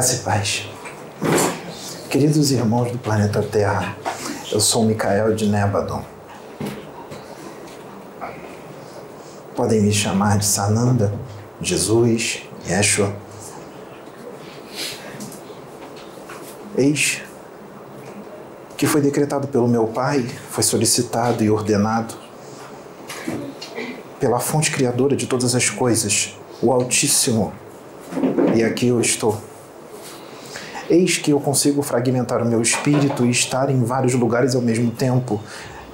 Graça e paz. Queridos irmãos do planeta Terra, eu sou Micael de Nébadon. Podem me chamar de Sananda, Jesus, Yeshua. Eis que foi decretado pelo meu Pai, foi solicitado e ordenado pela fonte criadora de todas as coisas, o Altíssimo. E aqui eu estou. Eis que eu consigo fragmentar o meu espírito e estar em vários lugares ao mesmo tempo.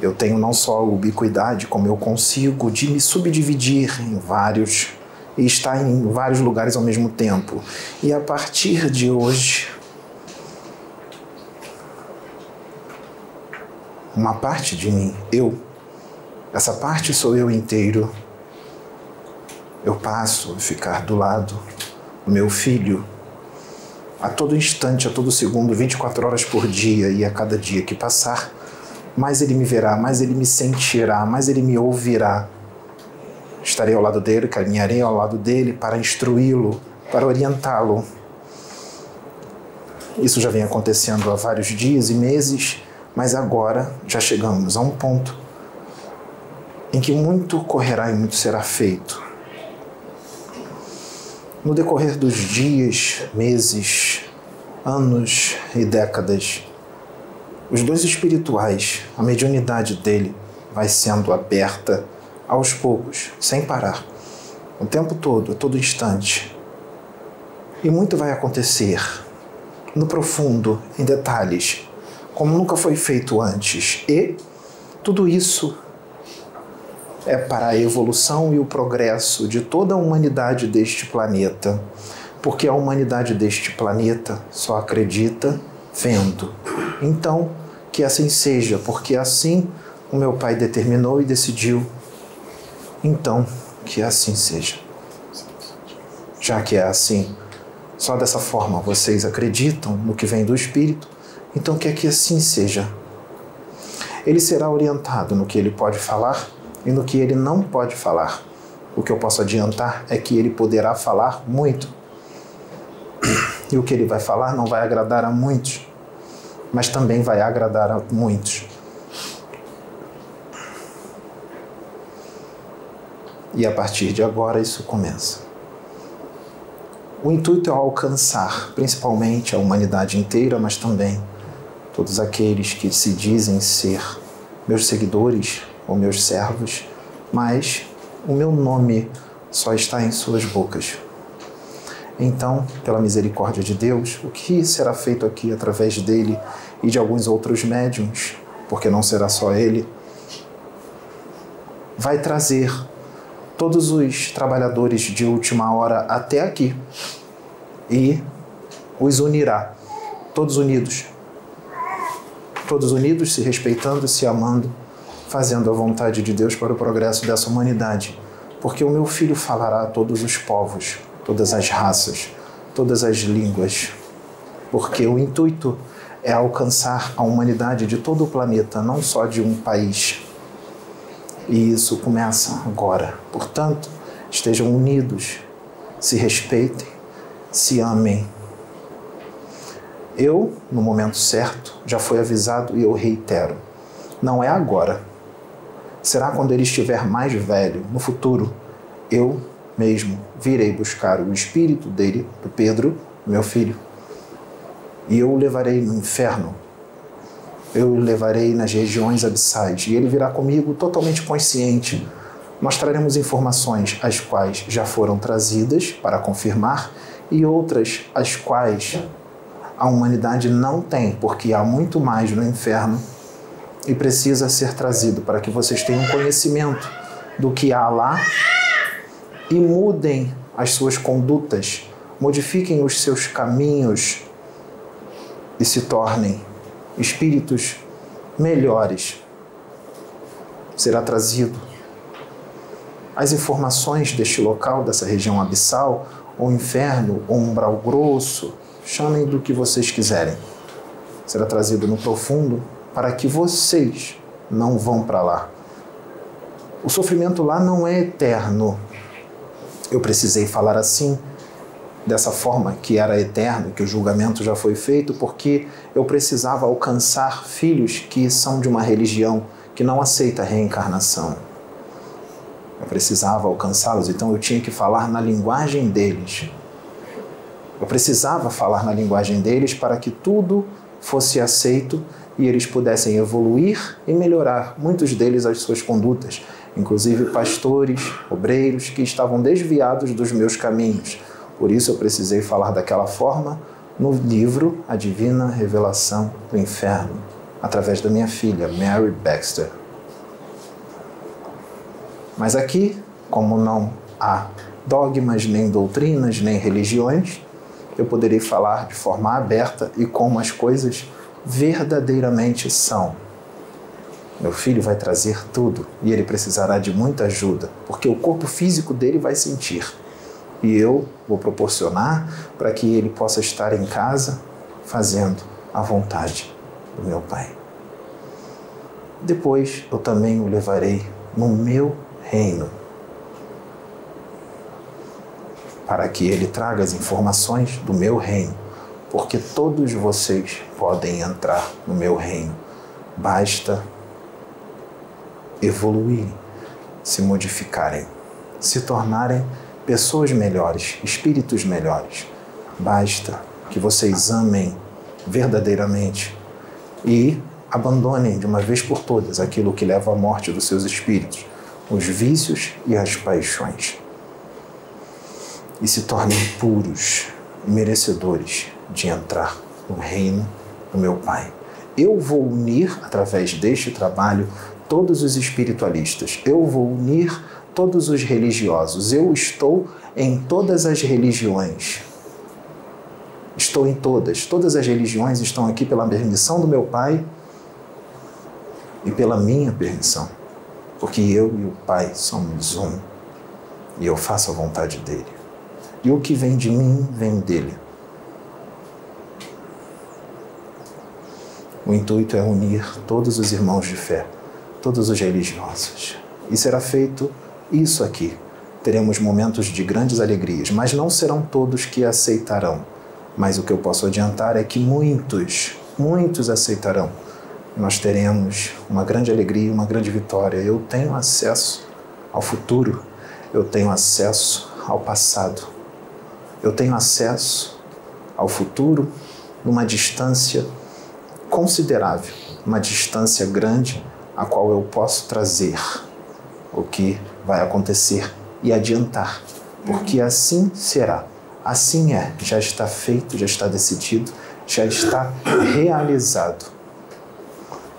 Eu tenho não só a ubiquidade, como eu consigo de me subdividir em vários e estar em vários lugares ao mesmo tempo. E a partir de hoje, uma parte de mim, eu, essa parte sou eu inteiro. Eu passo a ficar do lado do meu filho a todo instante, a todo segundo, 24 horas por dia e a cada dia que passar, mais ele me verá, mais ele me sentirá, mais ele me ouvirá. Estarei ao lado dele, caminharei ao lado dele para instruí-lo, para orientá-lo. Isso já vem acontecendo há vários dias e meses mas agora já chegamos a um ponto em que muito correrá e muito será feito. No decorrer dos dias, meses, anos e décadas, os dons espirituais, a mediunidade dele vai sendo aberta aos poucos, sem parar, o tempo todo, a todo instante. E muito vai acontecer no profundo, em detalhes, como nunca foi feito antes. E tudo isso é para a evolução e o progresso de toda a humanidade deste planeta, porque a humanidade deste planeta só acredita vendo. Então, que assim seja, porque assim o meu Pai determinou e decidiu. Então, que assim seja. Já que é assim, só dessa forma vocês acreditam no que vem do Espírito, então que assim seja. Ele será orientado no que ele pode falar e no que ele não pode falar. O que eu posso adiantar é que ele poderá falar muito. E o que ele vai falar não vai agradar a muitos, mas também vai agradar a muitos. E a partir de agora isso começa. O intuito é alcançar principalmente a humanidade inteira, mas também todos aqueles que se dizem ser meus seguidores ou meus servos, mas o meu nome só está em suas bocas. Então, pela misericórdia de Deus, o que será feito aqui através dele e de alguns outros médiums, porque não será só ele, vai trazer todos os trabalhadores de última hora até aqui e os unirá, todos unidos, todos unidos, se respeitando, se amando, fazendo a vontade de Deus para o progresso dessa humanidade. Porque o meu filho falará a todos os povos, todas as raças, todas as línguas. Porque o intuito é alcançar a humanidade de todo o planeta, não só de um país. E isso começa agora. Portanto, estejam unidos, se respeitem, se amem eu, no momento certo, já fui avisado e eu reitero: não é agora. Será quando ele estiver mais velho, no futuro, eu mesmo virei buscar o espírito dele, do Pedro, meu filho, e eu o levarei no inferno. Eu o levarei nas regiões abissais e ele virá comigo totalmente consciente. Nós traremos informações as quais já foram trazidas para confirmar e outras as quais a humanidade não tem, porque há muito mais no inferno e precisa ser trazido para que vocês tenham conhecimento do que há lá e mudem as suas condutas, modifiquem os seus caminhos e se tornem espíritos melhores. Será trazido as informações deste local, dessa região abissal, ou inferno, ou umbral grosso, chamem do que vocês quiserem. Será trazido no profundo para que vocês não vão para lá. O sofrimento lá não é eterno. Eu precisei falar assim dessa forma que era eterno, que o julgamento já foi feito, porque eu precisava alcançar filhos que são de uma religião que não aceita a reencarnação. Eu precisava alcançá-los, então eu tinha que falar na linguagem deles. Eu precisava falar na linguagem deles para que tudo fosse aceito e eles pudessem evoluir e melhorar, muitos deles, as suas condutas, inclusive pastores, obreiros que estavam desviados dos meus caminhos. Por isso eu precisei falar daquela forma no livro A Divina Revelação do Inferno, através da minha filha, Mary Baxter. Mas aqui, como não há dogmas, nem doutrinas, nem religiões, eu poderei falar de forma aberta e como as coisas verdadeiramente são. Meu filho vai trazer tudo e ele precisará de muita ajuda, porque o corpo físico dele vai sentir. E eu vou proporcionar para que ele possa estar em casa fazendo a vontade do meu Pai. Depois eu também o levarei no meu reino para que ele traga as informações do meu reino, porque todos vocês podem entrar no meu reino. Basta evoluírem, se modificarem, se tornarem pessoas melhores, espíritos melhores. Basta que vocês amem verdadeiramente e abandonem de uma vez por todas aquilo que leva à morte dos seus espíritos, os vícios e as paixões. E se tornem puros merecedores de entrar no reino do meu Pai. Eu vou unir, através deste trabalho, todos os espiritualistas. Eu vou unir todos os religiosos. Eu estou em todas as religiões. Estou em todas. Todas as religiões estão aqui pela permissão do meu Pai e pela minha permissão. Porque eu e o Pai somos um. E eu faço a vontade dele. E o que vem de mim vem dele. O intuito é unir todos os irmãos de fé, todos os religiosos. E será feito isso aqui. Teremos momentos de grandes alegrias, mas não serão todos que aceitarão. Mas o que eu posso adiantar é que muitos, muitos aceitarão. Nós teremos uma grande alegria, uma grande vitória. Eu tenho acesso ao futuro, eu tenho acesso ao passado, eu tenho acesso ao futuro numa distância considerável, uma distância grande a qual eu posso trazer o que vai acontecer e adiantar, porque assim será. Assim é, já está feito, já está decidido, já está realizado.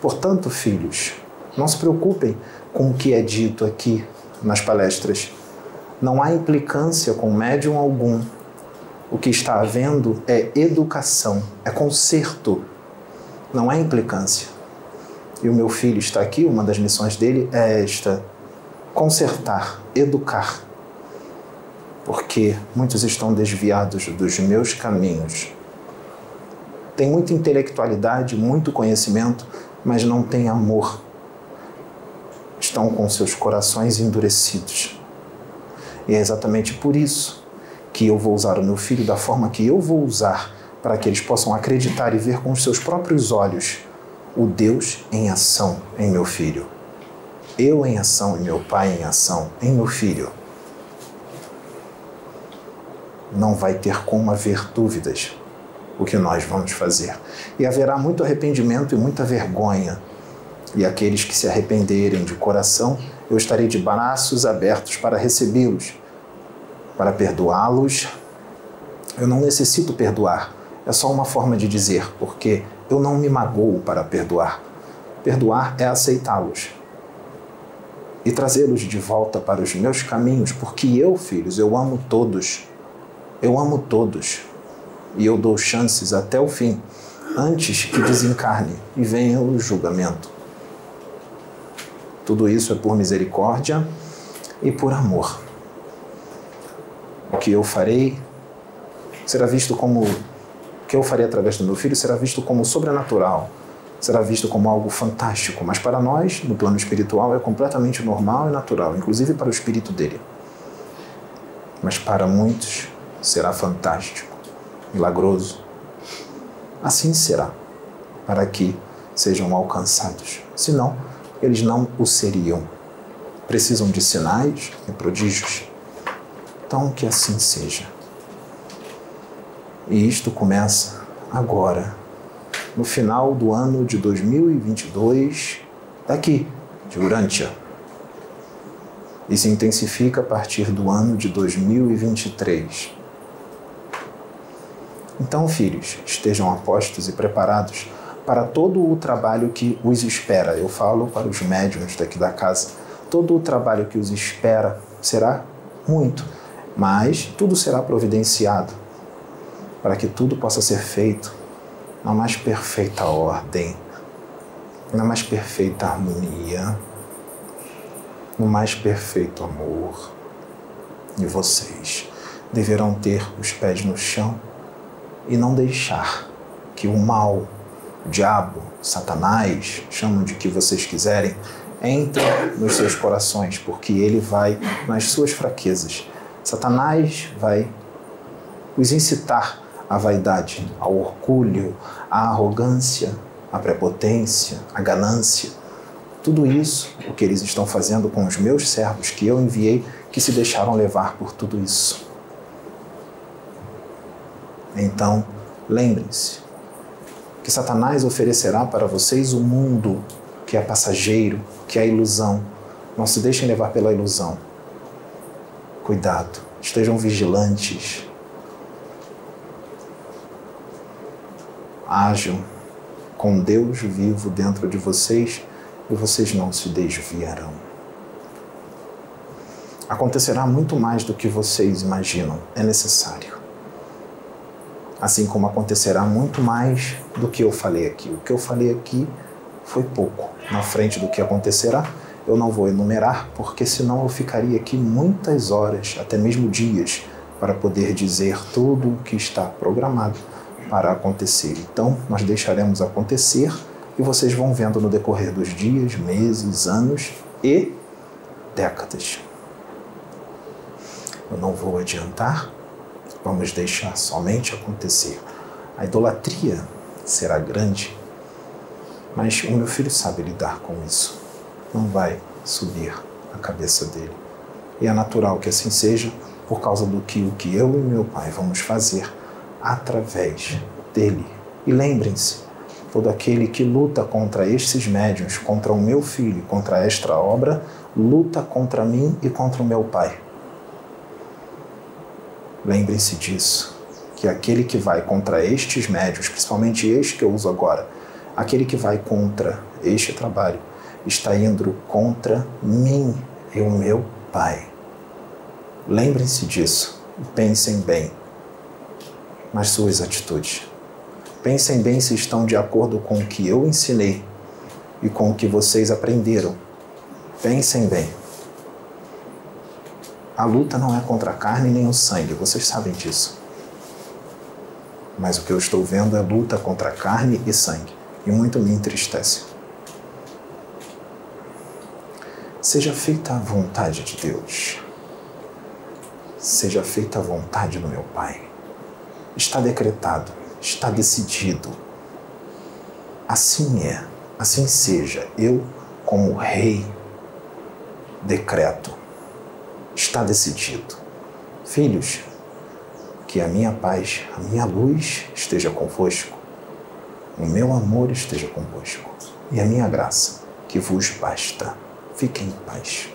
Portanto, filhos, não se preocupem com o que é dito aqui nas palestras. Não há implicância com médium algum. O que está havendo é educação, é conserto não é implicância. E o meu filho está aqui, uma das missões dele é esta: consertar, educar. Porque muitos estão desviados dos meus caminhos. Tem muita intelectualidade, muito conhecimento, mas não tem amor. Estão com seus corações endurecidos. E é exatamente por isso que eu vou usar o meu filho da forma que eu vou usar para que eles possam acreditar e ver com os seus próprios olhos o Deus em ação em meu filho. Eu em ação e meu Pai em ação em meu filho. Não vai ter como haver dúvidas o que nós vamos fazer. E haverá muito arrependimento e muita vergonha. E aqueles que se arrependerem de coração, eu estarei de braços abertos para recebê-los, para perdoá-los. Eu não necessito perdoar, é só uma forma de dizer, porque eu não me magoo para perdoar. Perdoar é aceitá-los e trazê-los de volta para os meus caminhos, porque eu, filhos, eu amo todos. Eu amo todos. E eu dou chances até o fim, antes que desencarne e venha o julgamento. Tudo isso é por misericórdia e por amor. O que eu farei será visto como que eu farei através do meu filho será visto como sobrenatural, será visto como algo fantástico, mas para nós, no plano espiritual, é completamente normal e natural, inclusive para o espírito dele. Mas para muitos será fantástico, milagroso. Assim será, para que sejam alcançados. Senão, eles não o seriam. Precisam de sinais e prodígios. Então, que assim seja. E isto começa agora, no final do ano de 2022, daqui, de Urântia. E se intensifica a partir do ano de 2023. Então, filhos, estejam apostos e preparados para todo o trabalho que os espera. Eu falo para os médiums daqui da casa. Todo o trabalho que os espera será muito, mas tudo será providenciado para que tudo possa ser feito na mais perfeita ordem, na mais perfeita harmonia, no mais perfeito amor. E vocês deverão ter os pés no chão e não deixar que o mal o diabo, Satanás, chamam de que vocês quiserem, entre nos seus corações, porque ele vai nas suas fraquezas. Satanás vai os incitar à vaidade, ao orgulho, à arrogância, à prepotência, à ganância. Tudo isso, o que eles estão fazendo com os meus servos que eu enviei, que se deixaram levar por tudo isso. Então, lembrem-se, que Satanás oferecerá para vocês o mundo que é passageiro, que é ilusão. Não se deixem levar pela ilusão. Cuidado, estejam vigilantes. Ajam com Deus vivo dentro de vocês e vocês não se desviarão. Acontecerá muito mais do que vocês imaginam, é necessário assim como acontecerá muito mais do que eu falei aqui. O que eu falei aqui foi pouco na frente do que acontecerá. Eu não vou enumerar, porque senão eu ficaria aqui muitas horas, até mesmo dias, para poder dizer tudo o que está programado para acontecer. Então, nós deixaremos acontecer e vocês vão vendo no decorrer dos dias, meses, anos e décadas. Eu não vou adiantar, Vamos deixar somente acontecer. A idolatria será grande, mas o meu filho sabe lidar com isso. Não vai subir a cabeça dele. E é natural que assim seja, por causa do que o que eu e meu pai vamos fazer através dele. E lembrem-se, todo aquele que luta contra estes médiuns, contra o meu filho, contra esta obra, luta contra mim e contra o meu pai. Lembrem-se disso, que aquele que vai contra estes médios, principalmente este que eu uso agora, aquele que vai contra este trabalho, está indo contra mim e o meu Pai. Lembrem-se disso e pensem bem nas suas atitudes. Pensem bem se estão de acordo com o que eu ensinei e com o que vocês aprenderam. Pensem bem. A luta não é contra a carne nem o sangue, vocês sabem disso. Mas o que eu estou vendo é luta contra carne e sangue, e muito me entristece. Seja feita a vontade de Deus. Seja feita a vontade do meu Pai. Está decretado, está decidido. Assim é, assim seja. Eu, como Rei, decreto está decidido. Filhos, que a minha paz, a minha luz esteja convosco, o meu amor esteja convosco e a minha graça, que vos basta. Fiquem em paz.